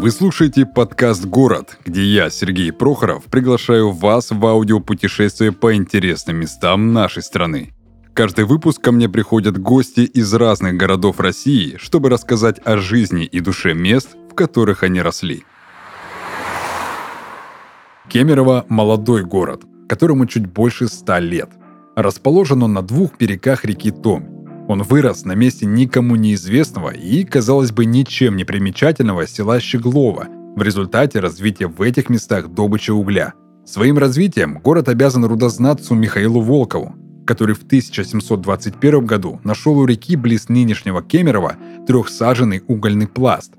Вы слушаете подкаст «Город», где я, Сергей Прохоров, приглашаю вас в аудиопутешествие по интересным местам нашей страны. Каждый выпуск ко мне приходят гости из разных городов России, чтобы рассказать о жизни и душе мест, в которых они росли. Кемерово – молодой город, которому чуть больше ста лет. Расположен он на двух берегах реки Томь, он вырос на месте никому неизвестного и, казалось бы, ничем не примечательного села Щеглова в результате развития в этих местах добычи угля. Своим развитием город обязан рудознатцу Михаилу Волкову, который в 1721 году нашел у реки близ нынешнего Кемерово трехсаженный угольный пласт.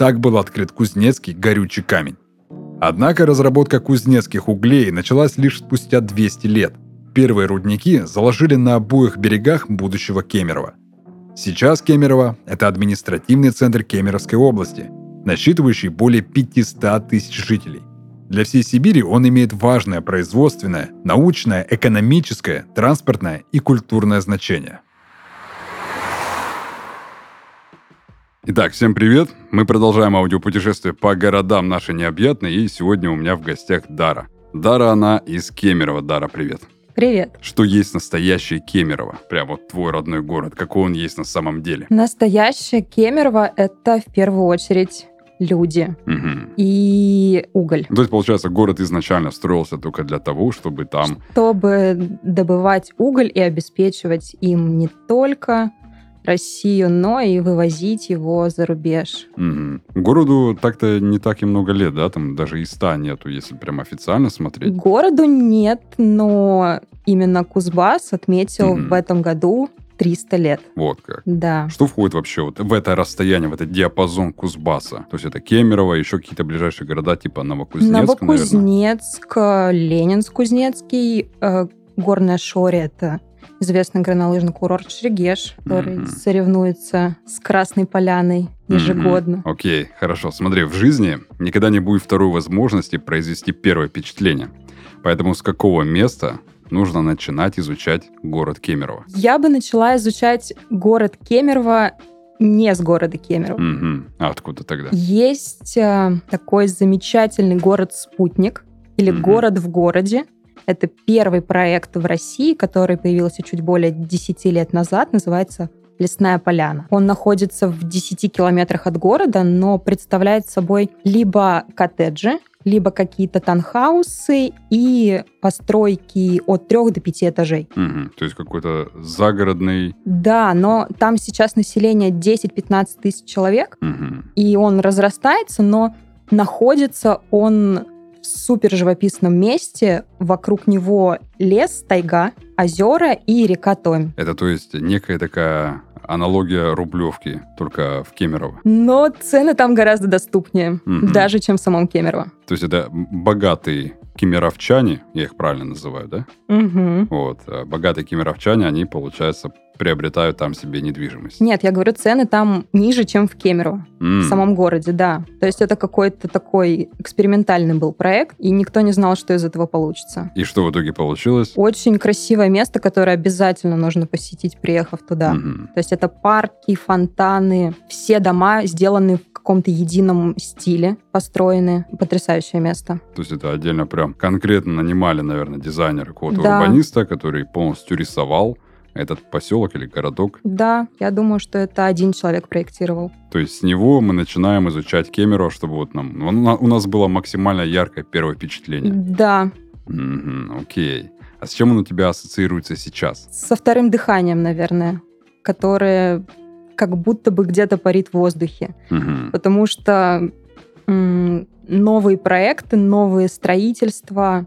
Так был открыт Кузнецкий горючий камень. Однако разработка кузнецких углей началась лишь спустя 200 лет – Первые рудники заложили на обоих берегах будущего Кемерово. Сейчас Кемерово – это административный центр Кемеровской области, насчитывающий более 500 тысяч жителей. Для всей Сибири он имеет важное производственное, научное, экономическое, транспортное и культурное значение. Итак, всем привет! Мы продолжаем аудиопутешествие по городам нашей необъятной, и сегодня у меня в гостях Дара. Дара, она из Кемерово. Дара, привет! Привет. Что есть настоящее Кемерово? Прям вот твой родной город. Какой он есть на самом деле? Настоящее Кемерово — это в первую очередь люди угу. и уголь. То есть, получается, город изначально строился только для того, чтобы там... Чтобы добывать уголь и обеспечивать им не только Россию, но и вывозить его за рубеж. Угу. Городу так-то не так и много лет, да? Там даже и ста нету, если прям официально смотреть. Городу нет, но именно Кузбасс отметил угу. в этом году 300 лет. Вот как. Да. Что входит вообще вот в это расстояние, в этот диапазон Кузбасса? То есть это Кемерово, еще какие-то ближайшие города типа Новокузнецк, Новокузнецк, наверное. Ленинск-Кузнецкий, э, Горная Шори — это известный горнолыжный курорт Шригеш, который mm-hmm. соревнуется с Красной Поляной ежегодно. Окей, okay, хорошо. Смотри, в жизни никогда не будет второй возможности произвести первое впечатление. Поэтому с какого места нужно начинать изучать город Кемерово? Я бы начала изучать город Кемерово не с города Кемерово. Угу. А откуда тогда? Есть э, такой замечательный город-спутник или угу. город в городе. Это первый проект в России, который появился чуть более 10 лет назад, называется Лесная поляна. Он находится в 10 километрах от города, но представляет собой либо коттеджи, либо какие-то танхаусы и постройки от трех до пяти этажей. Угу, то есть какой-то загородный... Да, но там сейчас население 10-15 тысяч человек, угу. и он разрастается, но находится он супер живописном месте. Вокруг него лес, тайга, озера и река Томь. Это то есть некая такая аналогия Рублевки, только в Кемерово. Но цены там гораздо доступнее, угу. даже чем в самом Кемерово. То есть это богатые кемеровчане, я их правильно называю, да? Угу. Вот. А богатые кемеровчане, они, получается, приобретают там себе недвижимость. Нет, я говорю, цены там ниже, чем в Кемерово, mm. в самом городе, да. То есть это какой-то такой экспериментальный был проект, и никто не знал, что из этого получится. И что в итоге получилось? Очень красивое место, которое обязательно нужно посетить, приехав туда. Mm-hmm. То есть это парки, фонтаны, все дома сделаны в каком-то едином стиле, построены. Потрясающее место. То есть это отдельно прям конкретно нанимали, наверное, дизайнера, какого-то да. урбаниста, который полностью рисовал этот поселок или городок? Да, я думаю, что это один человек проектировал. То есть с него мы начинаем изучать Кемерово, чтобы вот нам у нас было максимально яркое первое впечатление. Да. Угу, окей. А с чем он у тебя ассоциируется сейчас? Со вторым дыханием, наверное, которое как будто бы где-то парит в воздухе. Угу. Потому что м- новые проекты, новые строительства,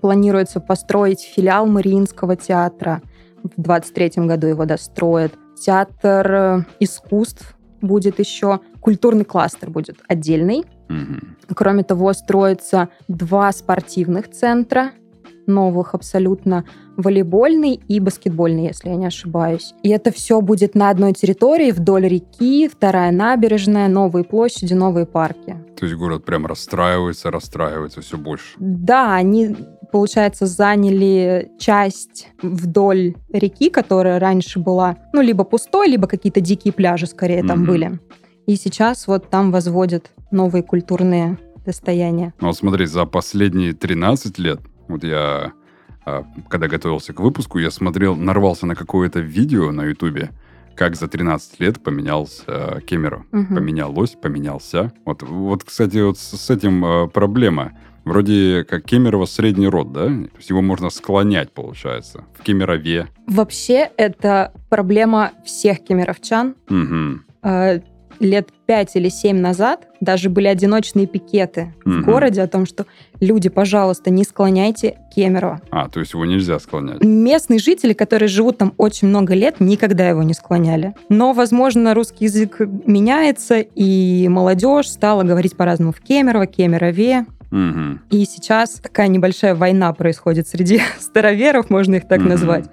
планируется построить филиал Мариинского театра – в 23 году его достроят. Театр э, искусств будет еще, культурный кластер будет отдельный. Угу. Кроме того, строятся два спортивных центра, новых абсолютно, волейбольный и баскетбольный, если я не ошибаюсь. И это все будет на одной территории, вдоль реки, вторая набережная, новые площади, новые парки. То есть город прям расстраивается, расстраивается все больше. Да, они получается, заняли часть вдоль реки, которая раньше была, ну, либо пустой, либо какие-то дикие пляжи скорее mm-hmm. там были. И сейчас вот там возводят новые культурные достояния. Ну вот смотри, за последние 13 лет, вот я, а, когда готовился к выпуску, я смотрел, нарвался на какое-то видео на Ютубе, как за 13 лет поменялся э, Кемерово. Мгм. Поменялось, поменялся. Вот, вот кстати, вот с, этим э, проблема. Вроде как Кемерово средний род, да? То есть его можно склонять, получается, в Кемерове. Вообще, это проблема всех кемеровчан. Мгм. Лет пять или семь назад даже были одиночные пикеты Мгм. в городе о том, что люди, пожалуйста, не склоняйте Кемерово. А, то есть его нельзя склонять. Местные жители, которые живут там очень много лет, никогда его не склоняли. Но, возможно, русский язык меняется, и молодежь стала говорить по-разному в Кемерово, Кемерове. Мгм. И сейчас такая небольшая война происходит среди староверов, можно их так Мгм. назвать,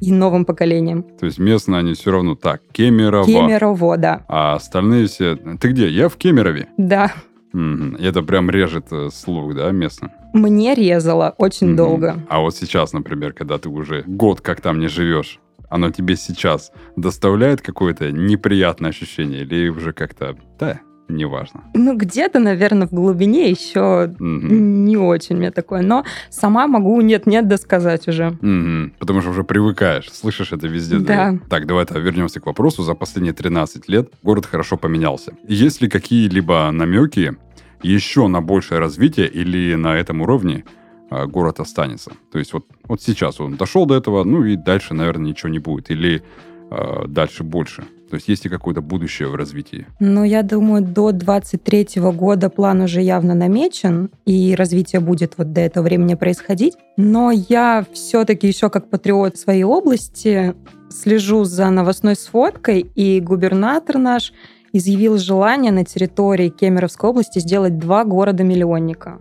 и новым поколением. То есть местные они все равно так, Кемерово. Кемерово, да. А остальные все... Ты где? Я в Кемерове. Да. И это прям режет э, слух, да, местно? мне резало очень Мгм. долго. А вот сейчас, например, когда ты уже год как там не живешь, оно тебе сейчас доставляет какое-то неприятное ощущение или уже как-то, да, неважно. Ну, где-то, наверное, в глубине еще Мгм. не очень мне такое. Но сама могу нет-нет досказать уже. Мгм. Потому что уже привыкаешь, слышишь это везде. Да. Так, давай тогда вернемся к вопросу. За последние 13 лет город хорошо поменялся. Есть ли какие-либо намеки еще на большее развитие или на этом уровне а, город останется? То есть вот, вот сейчас он дошел до этого, ну и дальше, наверное, ничего не будет. Или а, дальше больше. То есть есть ли какое-то будущее в развитии? Но я думаю, до 23 года план уже явно намечен, и развитие будет вот до этого времени происходить. Но я все-таки еще как патриот своей области слежу за новостной сводкой, и губернатор наш изъявил желание на территории Кемеровской области сделать два города-миллионника.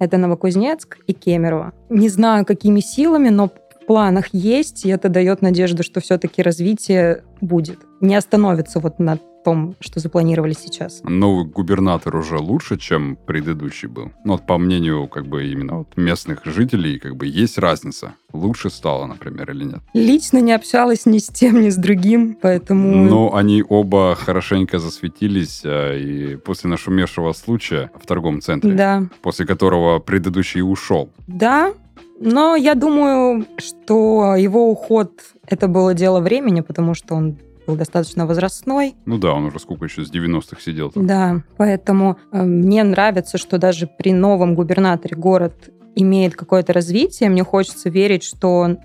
Это Новокузнецк и Кемерово. Не знаю, какими силами, но планах есть, и это дает надежду, что все-таки развитие будет. Не остановится вот на том, что запланировали сейчас. Новый губернатор уже лучше, чем предыдущий был. Ну, вот по мнению, как бы, именно вот местных жителей, как бы, есть разница. Лучше стало, например, или нет? Лично не общалась ни с тем, ни с другим, поэтому... Но они оба хорошенько засветились, а, и после нашумевшего случая в торговом центре, Да, после которого предыдущий ушел. да, но я думаю, что его уход это было дело времени, потому что он был достаточно возрастной. Ну да, он уже сколько еще с 90-х сидел там. Да, поэтому э, мне нравится, что даже при новом губернаторе город имеет какое-то развитие. Мне хочется верить, что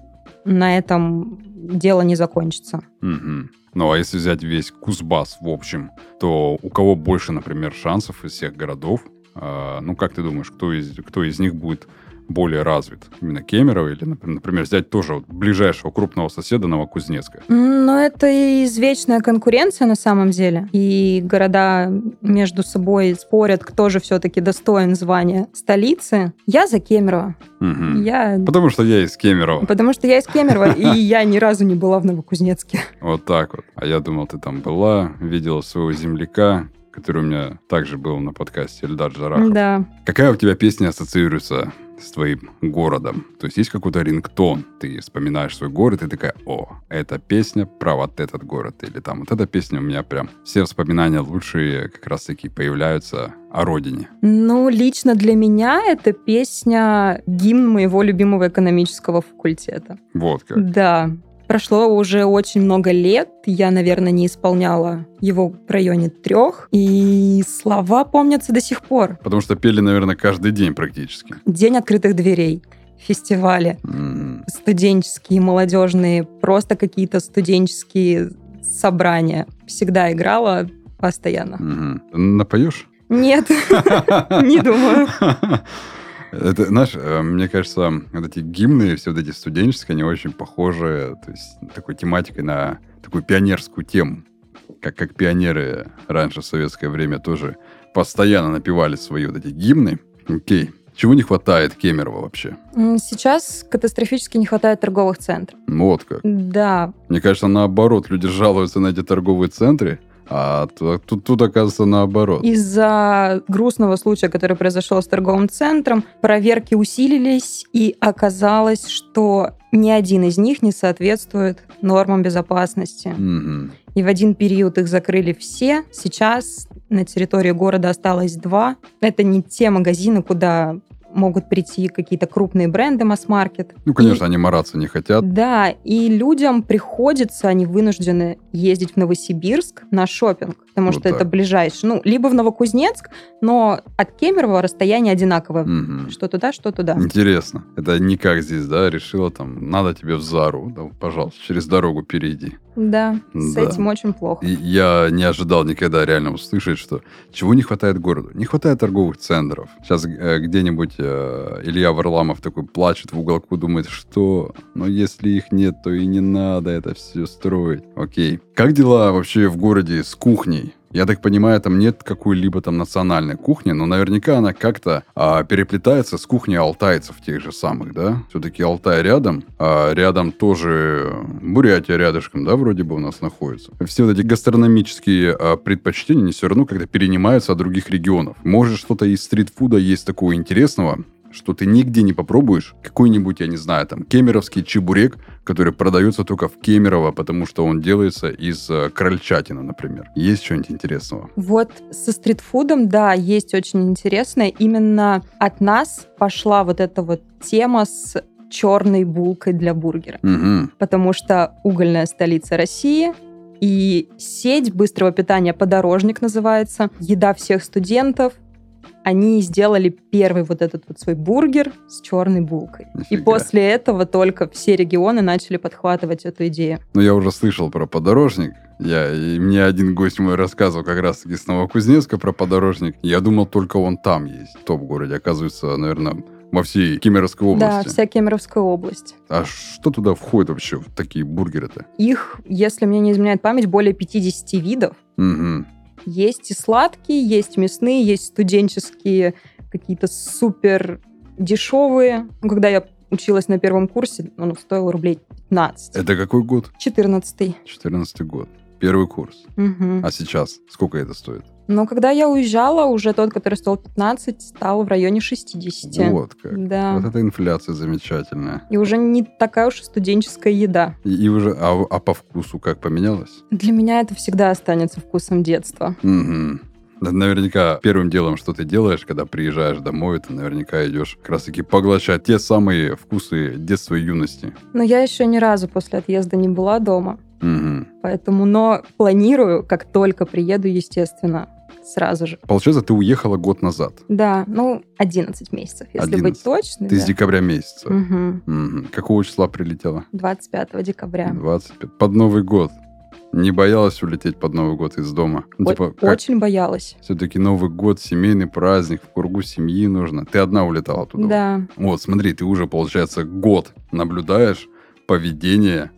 на этом дело не закончится. Мгм. Ну, а если взять весь Кузбасс в общем, то у кого больше, например, шансов из всех городов? А, ну, как ты думаешь, кто из, кто из них будет более развит? Именно Кемерово или, например, например, взять тоже вот ближайшего крупного соседа Новокузнецка? Но это и извечная конкуренция на самом деле. И города между собой спорят, кто же все-таки достоин звания столицы. Я за Кемерово. Мгм. Я... Потому что я из Кемерово. Потому что я из Кемерово, и я ни разу не была в Новокузнецке. Вот так вот. А я думал, ты там была, видела своего земляка, который у меня также был на подкасте Эльдар Джарахов. Да. Какая у тебя песня ассоциируется с твоим городом? То есть есть какой-то рингтон, ты вспоминаешь свой город и такая, о, эта песня про вот этот город. Или там вот эта песня у меня прям все воспоминания лучшие как раз таки появляются о родине. Ну, лично для меня это песня гимн моего любимого экономического факультета. Вот как. Да. Прошло уже очень много лет, я, наверное, не исполняла его в районе трех, и слова помнятся до сих пор. Потому что пели, наверное, каждый день практически. День открытых дверей, фестивали, М. студенческие, молодежные, просто какие-то студенческие собрания. Всегда играла постоянно. Мгм. Напоешь? Нет, не думаю. Это, знаешь, э, мне кажется, вот эти гимны, все вот эти студенческие, они очень похожи, то есть такой тематикой на такую пионерскую тему. Как, как пионеры раньше в советское время тоже постоянно напевали свои вот эти гимны. Окей. Чего не хватает Кемерово вообще? Сейчас катастрофически не хватает торговых центров. Ну, Вот как. Да, Мне кажется, наоборот, люди жалуются на эти торговые центры, а тут, тут, тут оказывается наоборот. Из-за грустного случая, который произошел с торговым центром, проверки усилились, и оказалось, что ни один из них не соответствует нормам безопасности. Мгм. И в один период их закрыли все. Сейчас на территории города осталось два. Это не те магазины, куда могут прийти какие-то крупные бренды масс-маркет. Ну, конечно, и, они мараться не хотят. Да, и людям приходится, они вынуждены ездить в Новосибирск на шопинг, потому вот что так. это ближайший. Ну, либо в Новокузнецк, но от Кемерово расстояние одинаковое. Угу. Что туда, что туда. Интересно. Это не как здесь, да, решила там, надо тебе в Зару, да, пожалуйста, через дорогу перейди. Да, с да. этим очень плохо. И я не ожидал никогда реально услышать, что чего не хватает городу. Не хватает торговых центров. Сейчас э, где-нибудь э, Илья Варламов такой плачет в уголку, думает, что, но если их нет, то и не надо это все строить. Окей. Как дела вообще в городе с кухней? Я так понимаю, там нет какой-либо там национальной кухни, но наверняка она как-то а, переплетается с кухней алтайцев тех же самых, да? Все-таки Алтай рядом, а рядом тоже Бурятия рядышком, да, вроде бы у нас находится. Все вот эти гастрономические а, предпочтения, они все равно как-то перенимаются от других регионов. Может, что-то из стритфуда есть такого интересного, что ты нигде не попробуешь какой-нибудь, я не знаю, там, кемеровский чебурек, который продается только в Кемерово, потому что он делается из э, крольчатины, например. Есть что-нибудь интересного? Вот со стритфудом, да, есть очень интересное. Именно от нас пошла вот эта вот тема с черной булкой для бургера. Угу. Потому что угольная столица России, и сеть быстрого питания «Подорожник» называется, еда всех студентов, они сделали первый вот этот вот свой бургер с черной булкой. Нифига. И после этого только все регионы начали подхватывать эту идею. Ну, я уже слышал про подорожник. Я, и мне один гость мой рассказывал как раз-таки с Новокузнецка про подорожник. Я думал, только он там есть, в том городе. Оказывается, наверное, во всей Кемеровской области. Да, вся Кемеровская область. А что туда входит вообще в такие бургеры-то? Их, если мне не изменяет память, более 50 видов. Угу. Есть и сладкие, есть мясные, есть студенческие, какие-то супер дешевые. Ну, когда я училась на первом курсе, он стоил рублей 15. Это какой год? 14 14 год. Первый курс. Угу. А сейчас сколько это стоит? Но когда я уезжала, уже тот, который стоил 15, стал в районе 60. Вот как. Да. Вот эта инфляция замечательная. И уже не такая уж и студенческая еда. И, и уже, а, а по вкусу как поменялось? Для меня это всегда останется вкусом детства. Угу. Наверняка первым делом, что ты делаешь, когда приезжаешь домой, ты наверняка идешь как раз-таки поглощать те самые вкусы детства и юности. Но я еще ни разу после отъезда не была дома. Угу. Поэтому, но планирую, как только приеду, естественно, сразу же. Получается, ты уехала год назад? Да, ну, 11 месяцев, если 11. быть точной. Ты да. с декабря месяца? Угу. Угу. Какого числа прилетела? 25 декабря. 25. Под Новый год. Не боялась улететь под Новый год из дома? Ну, типа, как... Очень боялась. Все-таки Новый год, семейный праздник, в кругу семьи нужно. Ты одна улетала туда? Да. Вот, смотри, ты уже, получается, год наблюдаешь поведение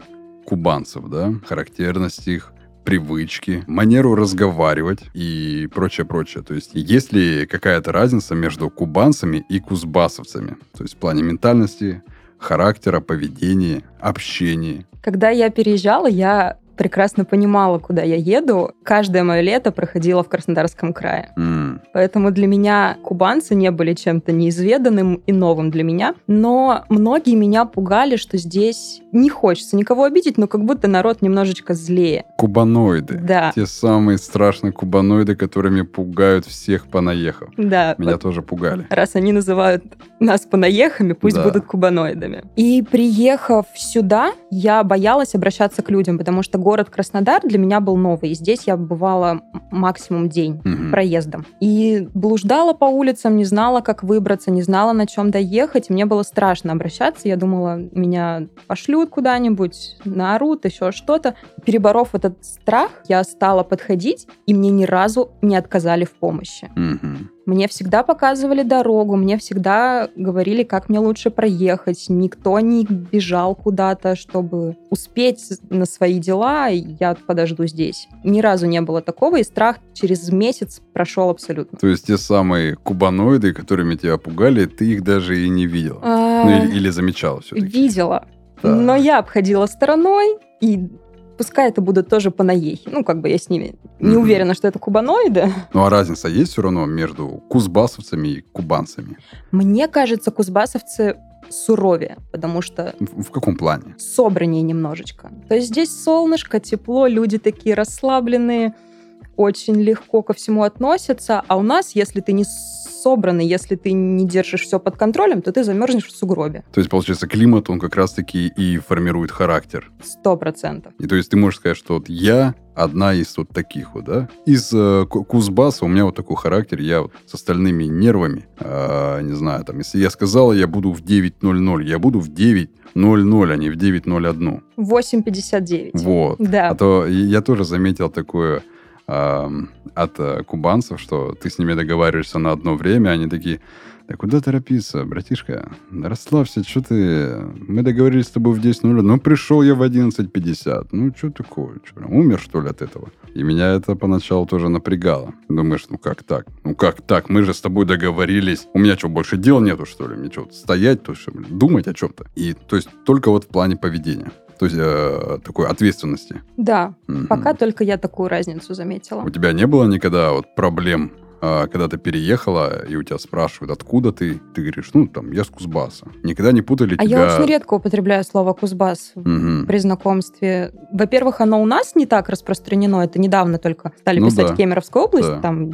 кубанцев, да, характерность их, привычки, манеру разговаривать и прочее, прочее. То есть есть ли какая-то разница между кубанцами и кузбассовцами? То есть в плане ментальности, характера, поведения, общения. Когда я переезжала, я прекрасно понимала, куда я еду. Каждое мое лето проходило в Краснодарском крае. Mm. Поэтому для меня кубанцы не были чем-то неизведанным и новым для меня. Но многие меня пугали, что здесь не хочется никого обидеть, но как будто народ немножечко злее. Кубаноиды. Да. Те самые страшные кубаноиды, которыми пугают всех понаехав. Да. Меня вот тоже пугали. Раз они называют нас понаехами, пусть да. будут кубаноидами. И приехав сюда, я боялась обращаться к людям, потому что город Краснодар для меня был новый. И здесь я бывала максимум день угу. проездом. И блуждала по улицам, не знала, как выбраться, не знала, на чем доехать. Мне было страшно обращаться. Я думала, меня пошлют куда-нибудь, наорут, еще что-то. Переборов этот страх, я стала подходить, и мне ни разу не отказали в помощи. Угу. Мне всегда показывали дорогу, мне всегда говорили, как мне лучше проехать. Никто не бежал куда-то, чтобы успеть на свои дела, я подожду здесь. Ни разу не было такого, и страх через месяц прошел абсолютно. То есть те самые кубаноиды, которыми тебя пугали, ты их даже и не видела? А... Ну или, или замечала все-таки? Видела. Но я обходила стороной, и пускай это будут тоже панаехи. Ну, как бы я с ними не уверена, что это кубаноиды. Ну, а разница есть все равно между кузбассовцами и кубанцами? Мне кажется, кузбассовцы суровее, потому что... В, в каком плане? Собраннее немножечко. То есть здесь солнышко, тепло, люди такие расслабленные, очень легко ко всему относятся, а у нас, если ты не собранный, если ты не держишь все под контролем, то ты замерзнешь в сугробе. То есть, получается, климат, он как раз-таки и формирует характер. Сто процентов. И то есть ты можешь сказать, что вот я одна из вот таких вот, да? Из э, Кузбасса у меня вот такой характер, я вот с остальными нервами, э, не знаю, там, если я сказала, я буду в 9.00, я буду в 9.00, а не в 9.01. 8.59. Вот. Да. А то я тоже заметил такое от э, кубанцев, что ты с ними договариваешься на одно время, они такие, да куда торопиться, братишка? Да расслабься, что ты... Мы договорились с тобой в 10.00, но пришел я в 11.50. Ну, что такое? Что, прям умер, что ли, от этого? И меня это поначалу тоже напрягало. Думаешь, ну как так? Ну как так? Мы же с тобой договорились. У меня что, больше дел нету, что ли? Мне что, стоять, то что, думать о чем-то? И, то есть, только вот в плане поведения то есть э, такой ответственности. Да, mm-hmm. пока только я такую разницу заметила. У тебя не было никогда вот проблем, э, когда ты переехала, и у тебя спрашивают, откуда ты? Ты говоришь, ну, там, я с Кузбасса. Никогда не путали а тебя... я очень редко употребляю слово Кузбасс mm-hmm. при знакомстве. Во-первых, оно у нас не так распространено, это недавно только стали ну, писать да. Кемеровская область, да. там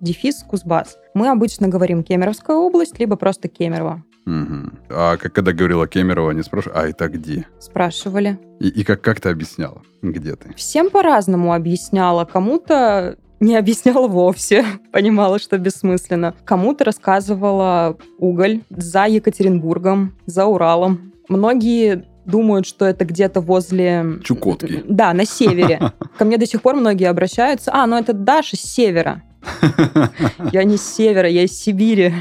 дефис Кузбасс. Мы обычно говорим Кемеровская область, либо просто Кемерово. Угу. А как, когда говорила Кемерова, они спрашивали, а это где? Спрашивали. И, и как, как ты объясняла, где ты? Всем по-разному объясняла. Кому-то не объясняла вовсе, понимала, что бессмысленно. Кому-то рассказывала уголь за Екатеринбургом, за Уралом. Многие думают, что это где-то возле... Чукотки. Да, на севере. Ко мне до сих пор многие обращаются. А, ну это Даша с севера. Я не с севера, я из Сибири.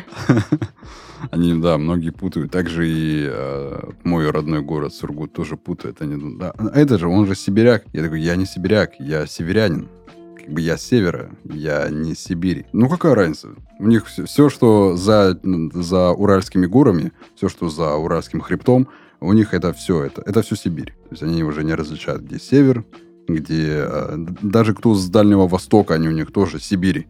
Они, да, многие путают. Также и э, мой родной город Сургут тоже путает. Они, да, «А это же, он же сибиряк. Я такой, я не сибиряк, я северянин. Как бы я с севера, я не Сибири. Ну, какая разница? У них все, все, что за, за Уральскими горами, все, что за Уральским хребтом, у них это все, это, это все Сибирь. То есть они уже не различают, где север, где э, даже кто с Дальнего Востока, они у них тоже Сибири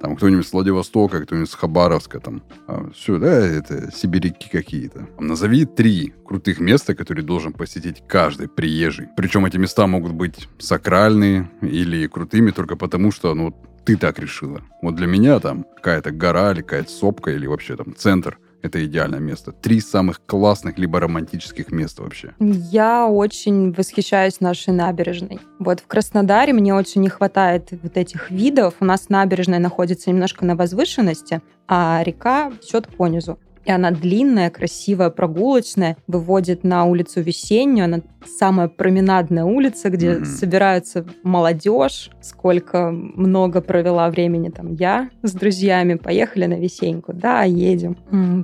там кто-нибудь с Владивостока, кто-нибудь с Хабаровска, там, а, все, да, это сибиряки какие-то. Назови три крутых места, которые должен посетить каждый приезжий. Причем эти места могут быть сакральные или крутыми только потому, что, ну, ты так решила. Вот для меня там какая-то гора или какая-то сопка или вообще там центр – это идеальное место. Три самых классных либо романтических места вообще. Я очень восхищаюсь нашей набережной. Вот в Краснодаре мне очень не хватает вот этих видов. У нас набережная находится немножко на возвышенности, а река течет по низу. И она длинная, красивая, прогулочная, выводит на улицу Весеннюю. Она самая променадная улица, где mm-hmm. собираются молодежь. Сколько много провела времени там я с друзьями. Поехали на Весеньку. Да, едем.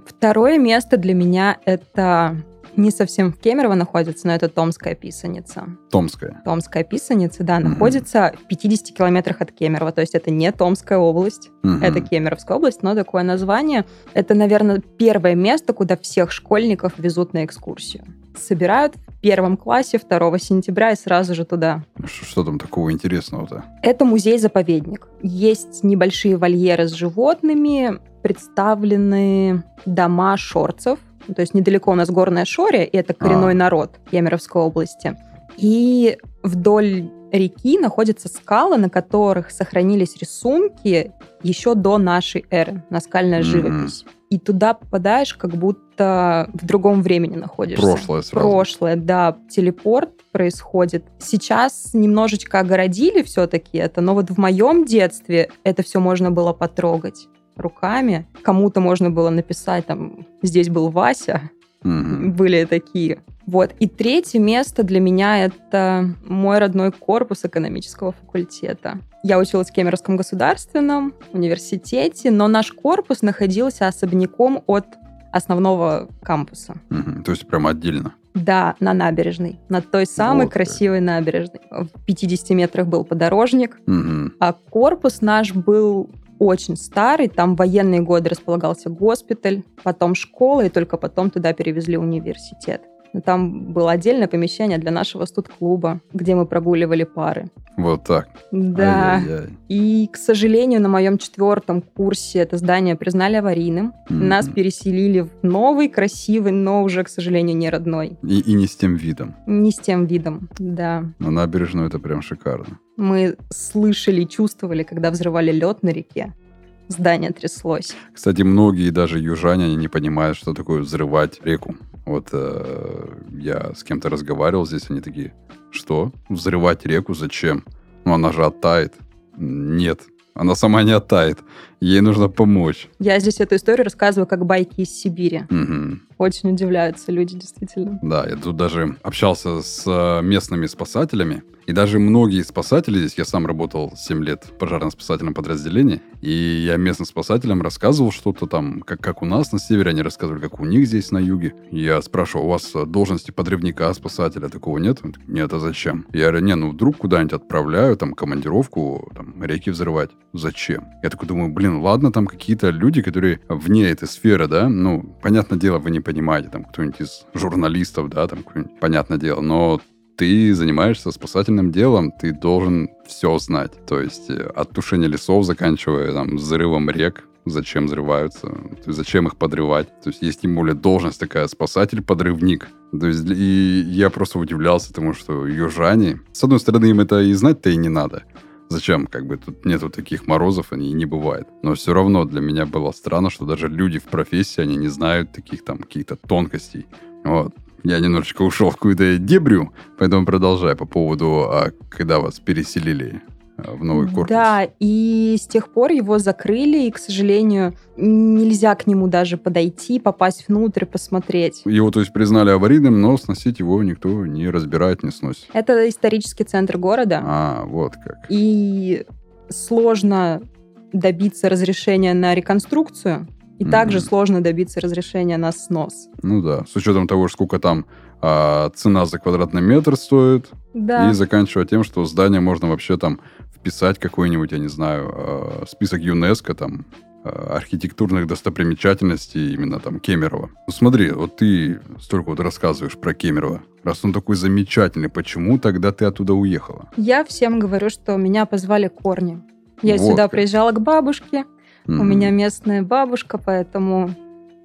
Второе место для меня это не совсем в Кемерово находится, но это Томская писаница. Томская? Томская писаница, да, mm-hmm. находится в 50 километрах от Кемерово. То есть это не Томская область, mm-hmm. это Кемеровская область, но такое название. Это, наверное, первое место, куда всех школьников везут на экскурсию. Собирают в первом классе 2 сентября и сразу же туда. Что, что там такого интересного-то? Это музей-заповедник. Есть небольшие вольеры с животными, представлены дома шорцев, то есть недалеко у нас горная Шория, и это коренной а. народ Кемеровской области. И вдоль реки находятся скалы, на которых сохранились рисунки еще до нашей эры, наскальная mm-hmm. живопись. И туда попадаешь, как будто в другом времени находишься. Прошлое сразу. Прошлое, да. Телепорт происходит. Сейчас немножечко огородили все-таки это, но вот в моем детстве это все можно было потрогать руками. Кому-то можно было написать, там, здесь был Вася, mm-hmm. были такие. Вот. И третье место для меня это мой родной корпус экономического факультета. Я училась в Кемеровском государственном университете, но наш корпус находился особняком от основного кампуса. Угу, то есть прям отдельно? Да, на набережной, на той самой вот красивой как. набережной. В 50 метрах был подорожник, угу. а корпус наш был очень старый, там в военные годы располагался госпиталь, потом школа, и только потом туда перевезли университет. Там было отдельное помещение для нашего студ-клуба, где мы прогуливали пары. Вот так. Да. Ай-яй-яй. И, к сожалению, на моем четвертом курсе это здание признали аварийным. Мгм. Нас переселили в новый, красивый, но уже, к сожалению, не родной. И, и не с тем видом. Не с тем видом, да. На набережную это прям шикарно. Мы слышали чувствовали, когда взрывали лед на реке. Здание тряслось. Кстати, многие даже южане они не понимают, что такое взрывать реку. Вот э, я с кем-то разговаривал здесь, они такие, что? Взрывать реку зачем? Ну, она же оттает. Нет, она сама не оттает. Ей нужно помочь. Я здесь эту историю рассказываю как байки из Сибири. Мгм. Очень удивляются люди, действительно. Да, я тут даже общался с э, местными спасателями, и даже многие спасатели здесь, я сам работал 7 лет в пожарно-спасательном подразделении, и я местным спасателям рассказывал что-то там, как, как у нас на севере, они рассказывали, как у них здесь на юге. Я спрашивал, у вас э, должности подрывника, спасателя такого нет? Он такой, Нет, а зачем? Я говорю, не, ну вдруг куда-нибудь отправляю, там, командировку, там, реки взрывать. Зачем? Я такой думаю, блин, ладно, там какие-то люди, которые вне этой сферы, да, ну, понятное дело, вы не понимаете, там, кто-нибудь из журналистов, да, там, понятное дело, но ты занимаешься спасательным делом, ты должен все знать. То есть э, от тушения лесов, заканчивая там взрывом рек, зачем взрываются, зачем их подрывать. То есть есть тем более должность такая спасатель-подрывник. То есть и я просто удивлялся тому, что южане, с одной стороны, им это и знать-то и не надо. Зачем? Как бы тут нету таких морозов, они не бывает. Но все равно для меня было странно, что даже люди в профессии, они не знают таких там каких-то тонкостей. Вот. Я немножечко ушел в какую-то дебрю, поэтому продолжай по поводу, а, когда вас переселили в новый корпус. Да, и с тех пор его закрыли, и, к сожалению, нельзя к нему даже подойти, попасть внутрь, посмотреть. Его, то есть, признали аварийным, но сносить его никто не разбирает, не сносит. Это исторический центр города, А, вот как. и сложно добиться разрешения на реконструкцию, и Мгм. также сложно добиться разрешения на снос. Ну да, с учетом того, сколько там а, цена за квадратный метр стоит, Да. и заканчивая тем, что здание можно вообще там вписать какой-нибудь, я не знаю, э, список ЮНЕСКО, там, э, архитектурных достопримечательностей именно там Кемерово. Ну смотри, вот ты столько вот рассказываешь про Кемерово. Раз он такой замечательный, почему тогда ты оттуда уехала? Я всем говорю, что меня позвали корни. Я Вот сюда как. приезжала к бабушке, у Мгм. меня местная бабушка, поэтому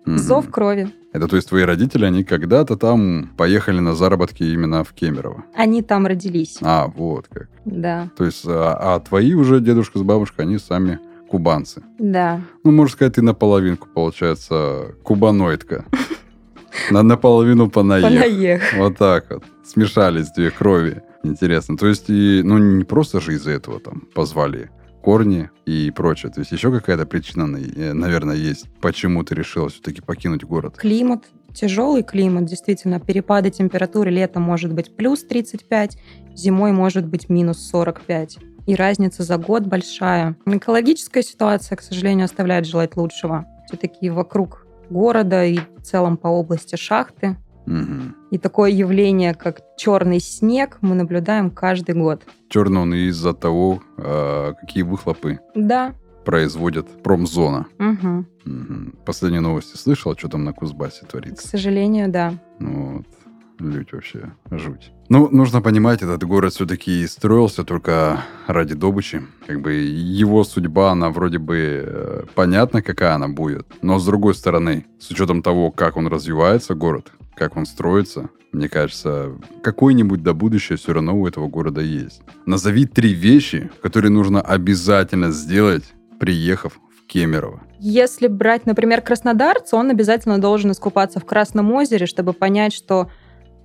Мгм. зов крови. Это то есть твои родители, они когда-то там поехали на заработки именно в Кемерово? Они там родились. А, вот как. Да, То есть, а, а твои уже дедушка с бабушкой, они сами кубанцы. да. Ну, можно сказать, ты наполовинку, получается, кубаноидка. На наполовину понаех. Понаех. Вот так вот. Смешались две крови. Интересно. То есть, и, ну, не просто же из-за этого там позвали корни и прочее. То есть, еще какая-то причина, на- э, наверное, есть, почему ты решила все-таки покинуть город. Климат, тяжелый климат, действительно. Перепады температуры летом может быть плюс 35, зимой может быть минус 45. И разница за год большая. Экологическая ситуация, к сожалению, оставляет желать лучшего. Все-таки вокруг города и в целом по области шахты. Мгм. И такое явление, как черный снег, мы наблюдаем каждый год. Черный он из-за того, а, какие выхлопы Да. производит промзона. Мгм. Мгм. Последние новости слышал, что там на Кузбассе К творится? сожалению, да. Ну вот, людь вообще, жуть. Ну, нужно понимать, этот город все-таки строился только ради добычи. Как бы его судьба, она вроде бы э, понятна, какая она будет. Но с другой стороны, с учетом того, как он развивается, город, как он строится, мне кажется, какое-нибудь до будущее все равно у этого города есть. Назови три вещи, которые нужно обязательно сделать, приехав в Кемерово. Если брать, например, краснодарца, он обязательно должен искупаться в Красном озере, чтобы понять, что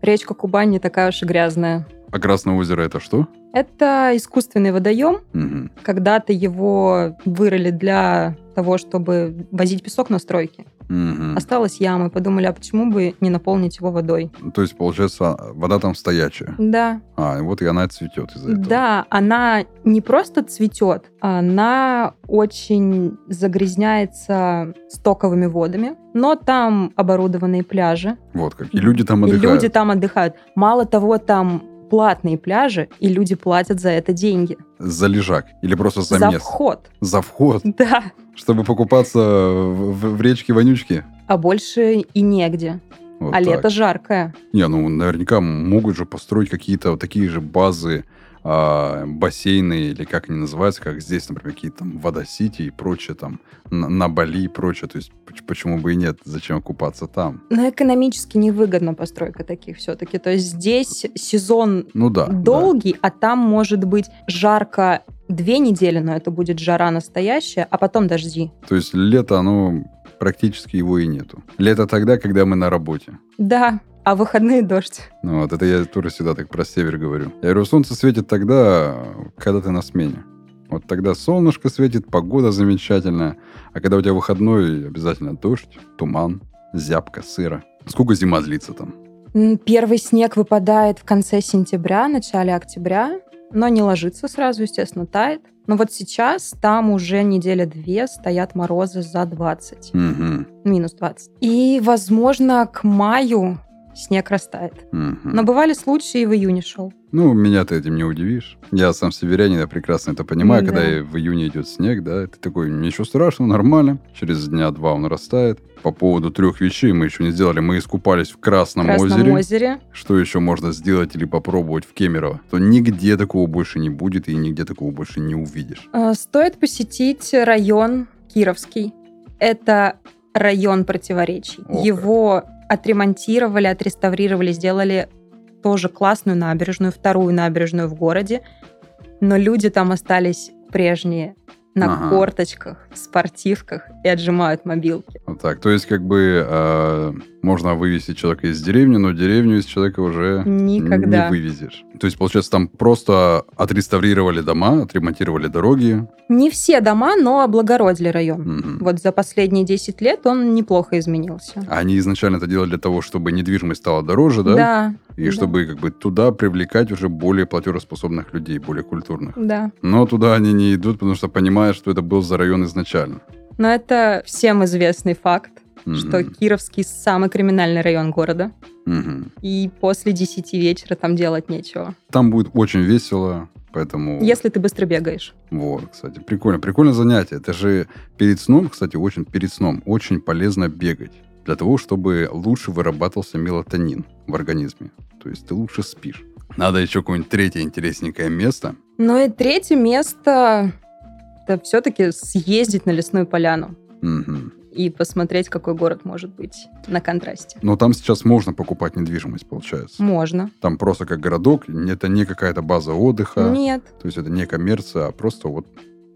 речка Кубань не такая уж и грязная. А Красное озеро это что? Это искусственный водоем. Мгм. Когда-то его вырыли для того, чтобы возить песок на стройке. Мгм. Осталась яма, и подумали, а почему бы не наполнить его водой? То есть, получается, вода там стоячая. Да, А, и вот и она цветет из-за этого. да, она не просто цветет, она очень загрязняется стоковыми водами, но там оборудованные пляжи, Вот как. И люди там и отдыхают. люди там отдыхают. Мало того, там платные пляжи, и люди платят за это деньги. За лежак. Или просто за, За место. вход. За вход. Да. Чтобы покупаться в, в- речке Вонючки. А больше и негде. Вот а так. лето жаркое. Не, ну наверняка могут же построить какие-то вот такие же базы, а, бассейны или как они называются, как здесь, например, какие-то там Водосити и прочее там, на, на Бали и прочее. То есть поч- почему бы и нет? Зачем купаться там? Но экономически невыгодна постройка таких все-таки. То есть здесь сезон Ну да. да. долгий, а там может быть жарко две недели, но это будет жара настоящая, а потом дожди. То есть лето, оно практически его и нету. Лето тогда, когда мы на работе. Да, а выходные дождь. Ну вот, это я тоже всегда так про север говорю. Я говорю, солнце светит тогда, когда ты на смене. Вот тогда солнышко светит, погода замечательная. А когда у тебя выходной, обязательно дождь, туман, зябка, сыро. Сколько зима длится там? Первый снег выпадает в конце сентября, начале октября, но не ложится сразу, естественно, тает. Но вот сейчас там уже неделя-две стоят морозы за 20, Мгм, минус 20. И, возможно, к маю снег растает. мгм. Но бывали случаи, и в июне шел. Ну, меня ты этим не удивишь. Я сам северянин, я прекрасно это понимаю. Когда да. и в июне идет снег, да, ты такой, ничего страшного, нормально. Через дня два он растает. По поводу трех вещей мы еще не сделали. Мы искупались в Красном, Красном озере. озере. Что еще можно сделать или попробовать в Кемерово? То нигде такого больше не будет и нигде такого больше не увидишь. Э, Стоит посетить район Кировский. Это район противоречий. О. Его отремонтировали, отреставрировали, сделали тоже классную набережную, вторую набережную в городе. Но люди там остались прежние на Ага. корточках, в спортивках и отжимают мобилки. Вот так. То есть, как бы э, можно вывести человека из деревни, но деревню из человека уже Никогда. не вывезешь. То есть, получается, там просто отреставрировали дома, отремонтировали дороги. Не все дома, но облагородили район. Мгм. Вот за последние 10 лет он неплохо изменился. А Они изначально это делали для того, чтобы недвижимость стала дороже, да? Да, И да. чтобы как бы туда привлекать уже более платежеспособных людей, более культурных. да. Но туда они не идут, потому что понимают, что это был за район изначально. Но это всем известный факт, Мгм. что Кировский самый криминальный район города. Мгм. И после 10 вечера там делать нечего. Там будет очень весело, поэтому... Если ты быстро бегаешь. Вот, кстати, прикольно. Прикольное занятие. Это же перед сном, кстати, очень перед сном очень полезно бегать. Для того, чтобы лучше вырабатывался мелатонин в организме. То есть ты лучше спишь. Надо еще какое-нибудь третье интересненькое место. Ну и третье место это все-таки съездить на лесную поляну Мгм. И посмотреть, какой город может быть на контрасте. Но там сейчас можно покупать недвижимость, получается. Можно. Там просто как городок, это не какая-то база отдыха. Нет. То есть это не коммерция, а просто вот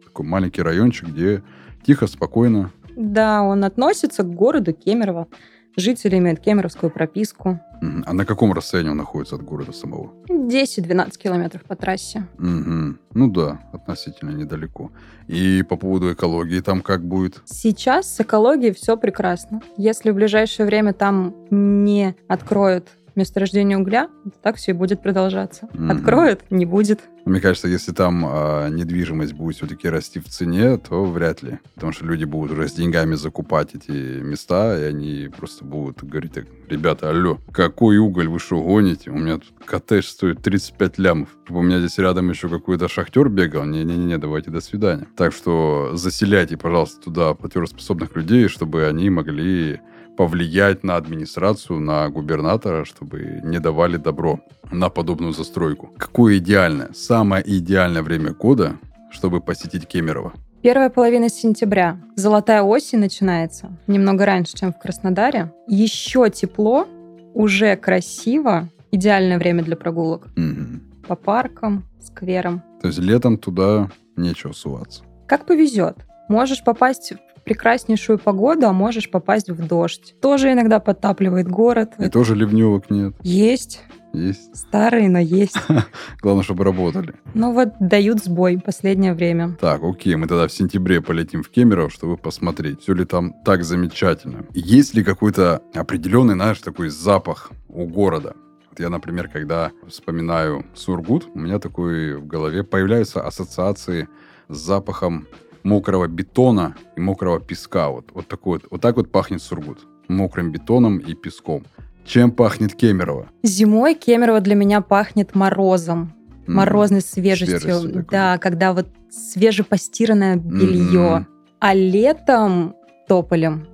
такой маленький райончик, где тихо, спокойно. Да, он относится к городу Кемерово. Жители имеют кемеровскую прописку. А на каком расстоянии он находится от города самого? 10-12 километров по трассе. Мгм. Ну да, относительно недалеко. И по поводу экологии там как будет? Сейчас с экологией все прекрасно. Если в ближайшее время там не откроют месторождение угля, так все и будет продолжаться. Мгм. Откроют, не будет. Мне кажется, если там а, недвижимость будет все-таки расти в цене, то вряд ли. Потому что люди будут уже с деньгами закупать эти места, и они просто будут говорить так, ребята, алло, какой уголь вы что гоните? У меня тут коттедж стоит 35 лямов. У меня здесь рядом еще какой-то шахтер бегал. Не-не-не, давайте до свидания. Так что заселяйте, пожалуйста, туда платежеспособных людей, чтобы они могли повлиять на администрацию, на губернатора, чтобы не давали добро на подобную застройку. Какое идеальное, самое идеальное время года, чтобы посетить Кемерово? Первая половина сентября. Золотая осень начинается. Немного раньше, чем в Краснодаре. Еще тепло, уже красиво. Идеальное время для прогулок. Мгм. По паркам, скверам. То есть летом туда нечего суваться. Как повезет. Можешь попасть в прекраснейшую погоду, а можешь попасть в дождь. Тоже иногда подтапливает город. И тоже ливневок нет. Есть. Есть. Старые, но есть. Главное, чтобы работали. Ну вот дают сбой последнее время. Так, окей, мы тогда в сентябре полетим в Кемерово, чтобы посмотреть, все ли там так замечательно. Есть ли какой-то определенный, знаешь, такой запах у города? Вот я, например, когда вспоминаю Сургут, у меня такой в голове появляются ассоциации с запахом мокрого бетона и мокрого песка. Вот, вот такой вот, вот так вот пахнет Сургут. Мокрым бетоном и песком. Чем пахнет Кемерово? Зимой Кемерово для меня пахнет морозом. М, Морозной свежестью. свежестью да, когда вот свежепостиранное белье. Мгм. А летом тополем.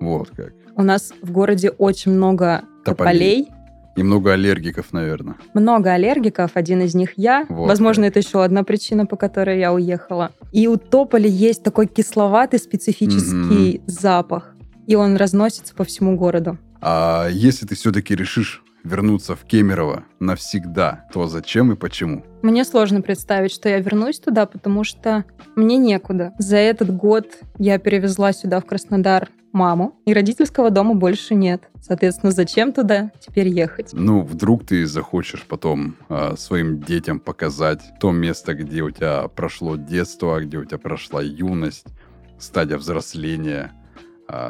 Вот как. У нас в городе очень много тополей. И много аллергиков, наверное. Много аллергиков, один из них я. Вот Возможно, это еще одна причина, по которой я уехала. И у тополя есть такой кисловатый специфический запах. И он разносится по всему городу. А если ты все-таки решишь вернуться в Кемерово навсегда, то зачем и почему? Мне сложно представить, что я вернусь туда, потому что мне некуда. За этот год я перевезла сюда, в Краснодар, маму, и родительского дома больше нет. Соответственно, зачем туда теперь ехать? Ну, вдруг ты захочешь потом а, своим детям показать то место, где у тебя прошло детство, где у тебя прошла юность, стадия взросления,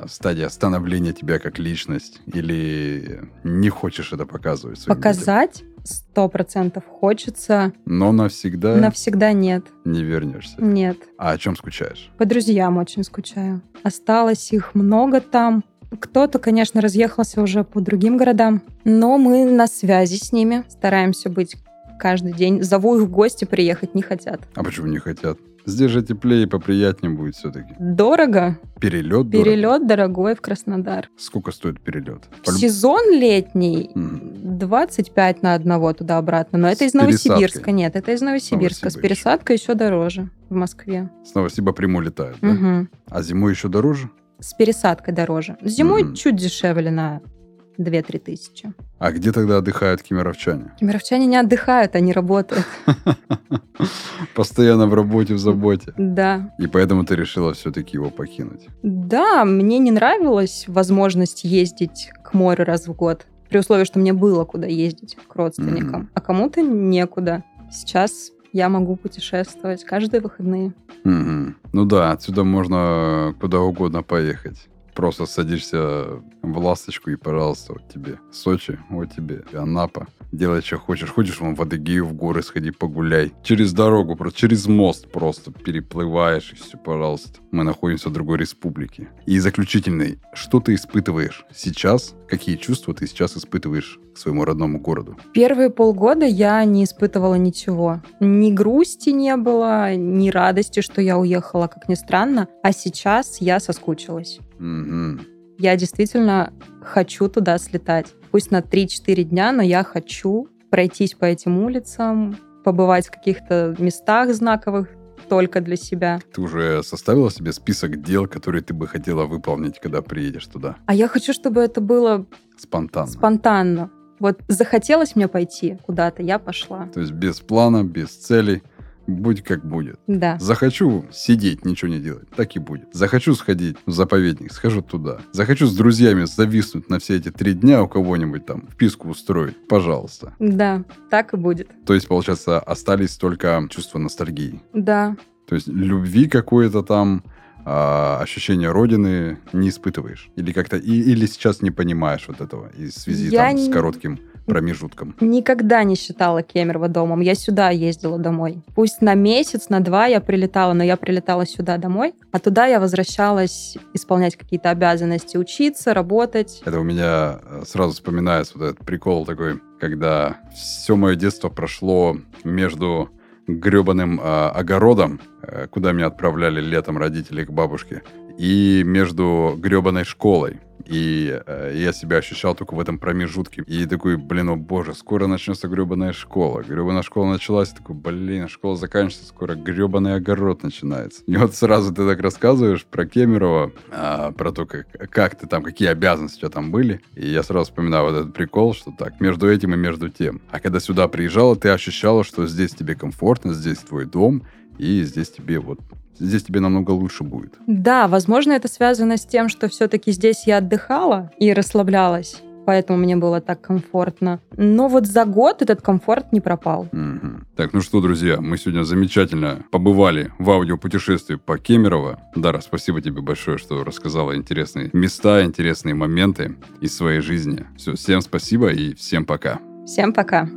стадия становления тебя как личность, или не хочешь это показывать? Показать сто процентов хочется, Но навсегда навсегда нет. не вернешься. Нет. А о чем скучаешь? По друзьям очень скучаю. Осталось их много там. Кто-то, конечно, разъехался уже по другим городам, но мы на связи с ними, стараемся быть каждый день. Зову их в гости, приехать не хотят. А почему не хотят? Здесь же теплее и поприятнее будет все-таки. Дорого. Перелет, дорого? Перелет дорогой в Краснодар. Сколько стоит перелет? Сезон летний Мгм. 25 на одного туда-обратно. Но это С из Новосибирска. пересадкой? Нет, это из Новосибирска. С Новосибирск. пересадкой еще дороже в Москве. С Новосиба летают, да? Мгм. А зимой еще дороже? С пересадкой дороже. Зимой Мгм. чуть дешевле на 2-3 тысячи. А где тогда отдыхают кемеровчане? Кемеровчане не отдыхают, они работают. Постоянно в работе, в заботе. Да. И поэтому ты решила все-таки его покинуть. Да, мне не нравилась возможность ездить к морю раз в год. При условии, что мне было куда ездить к родственникам. А кому-то некуда. Сейчас я могу путешествовать каждые выходные. Ну да, отсюда можно куда угодно поехать. Просто садишься в ласточку и, пожалуйста, вот тебе Сочи, вот тебе Анапа. Делай, что хочешь. Хочешь, вон в Адыгею, в горы сходи, погуляй. Через дорогу, просто через мост просто переплываешь, и все, пожалуйста. Мы находимся в другой республике. И заключительный, что ты испытываешь сейчас? Какие чувства ты сейчас испытываешь к своему родному городу? Первые полгода я не испытывала ничего. Ни грусти не было, ни радости, что я уехала, как ни странно. А сейчас я соскучилась. Мгм. Я действительно хочу туда слетать. Пусть на 3-4 дня, но я хочу пройтись по этим улицам, побывать в каких-то местах знаковых только для себя. Ты уже составила себе список дел, которые ты бы хотела выполнить, когда приедешь туда? А я хочу, чтобы это было Спонтанно. спонтанно. Вот захотелось мне пойти куда-то, я пошла. То есть без плана, без целей. Будь как будет. Да. Захочу сидеть, ничего не делать, так и будет. Захочу сходить в заповедник, схожу туда. Захочу с друзьями зависнуть на все эти три дня у кого-нибудь там, вписку устроить, пожалуйста. Да, так и будет. То есть, получается, остались только чувства ностальгии. Да. То есть любви какое-то там, а, ощущение родины не испытываешь? Или как-то, и- или сейчас не понимаешь вот этого и в связи Я там, с не- коротким промежутком? Никогда не считала Кемерово домом. Я сюда ездила домой. Пусть на месяц, на два я прилетала, но я прилетала сюда домой, а туда я возвращалась исполнять какие-то обязанности, учиться, работать. Это у меня э, сразу вспоминается вот этот прикол такой, когда все мое детство прошло между гребаным огородом, э, куда меня отправляли летом родители к бабушке, и между гребаной школой. И э, я себя ощущал только в этом промежутке. И такой, блин, о боже, скоро начнется гребаная школа. Гребаная школа началась, такой, блин, школа заканчивается, скоро гребаный огород начинается. И вот сразу ты так рассказываешь про Кемерово, а, про то, как, как ты там, какие обязанности у тебя там были. И я сразу вспоминаю вот этот прикол, что так, между этим и между тем. А когда сюда приезжала, ты ощущала, что здесь тебе комфортно, здесь твой дом, и здесь тебе вот здесь тебе намного лучше будет. Да, возможно, это связано с тем, что все-таки здесь я отдыхала и расслаблялась. Поэтому мне было так комфортно. Но вот за год этот комфорт не пропал. Мгм. Так, ну что, друзья, мы сегодня замечательно побывали в аудиопутешествии по Кемерово. Дара, спасибо тебе большое, что рассказала интересные места, интересные моменты из своей жизни. Все, всем спасибо и всем пока. Всем пока.